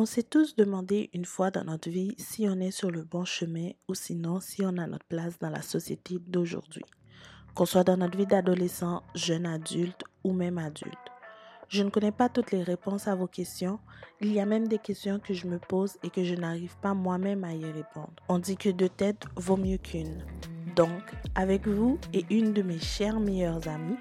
On s'est tous demandé une fois dans notre vie si on est sur le bon chemin ou sinon si on a notre place dans la société d'aujourd'hui. Qu'on soit dans notre vie d'adolescent, jeune adulte ou même adulte. Je ne connais pas toutes les réponses à vos questions. Il y a même des questions que je me pose et que je n'arrive pas moi-même à y répondre. On dit que deux têtes vaut mieux qu'une. Donc, avec vous et une de mes chères meilleures amies,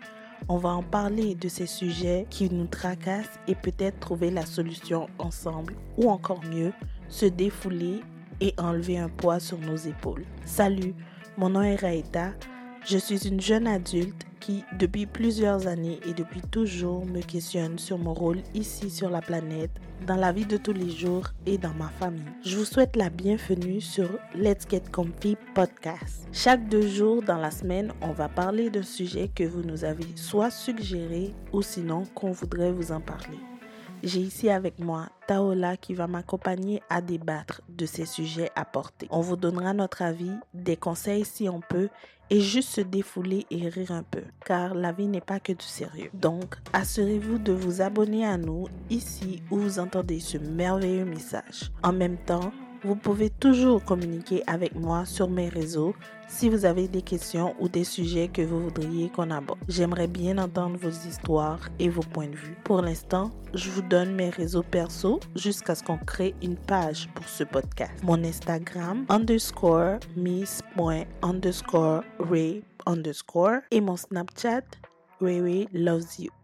on va en parler de ces sujets qui nous tracassent et peut-être trouver la solution ensemble ou encore mieux, se défouler et enlever un poids sur nos épaules. Salut, mon nom est Raïta. Je suis une jeune adulte depuis plusieurs années et depuis toujours, me questionne sur mon rôle ici sur la planète, dans la vie de tous les jours et dans ma famille. Je vous souhaite la bienvenue sur Let's Get Comfy podcast. Chaque deux jours dans la semaine, on va parler d'un sujet que vous nous avez soit suggéré ou sinon qu'on voudrait vous en parler. J'ai ici avec moi Taola qui va m'accompagner à débattre de ces sujets apportés. On vous donnera notre avis, des conseils si on peut et juste se défouler et rire un peu car la vie n'est pas que du sérieux. Donc, assurez-vous de vous abonner à nous ici où vous entendez ce merveilleux message. En même temps, vous pouvez toujours communiquer avec moi sur mes réseaux si vous avez des questions ou des sujets que vous voudriez qu'on aborde. J'aimerais bien entendre vos histoires et vos points de vue. Pour l'instant, je vous donne mes réseaux perso jusqu'à ce qu'on crée une page pour ce podcast. Mon Instagram underscore miss.underscore ray underscore et mon Snapchat Ray loves you.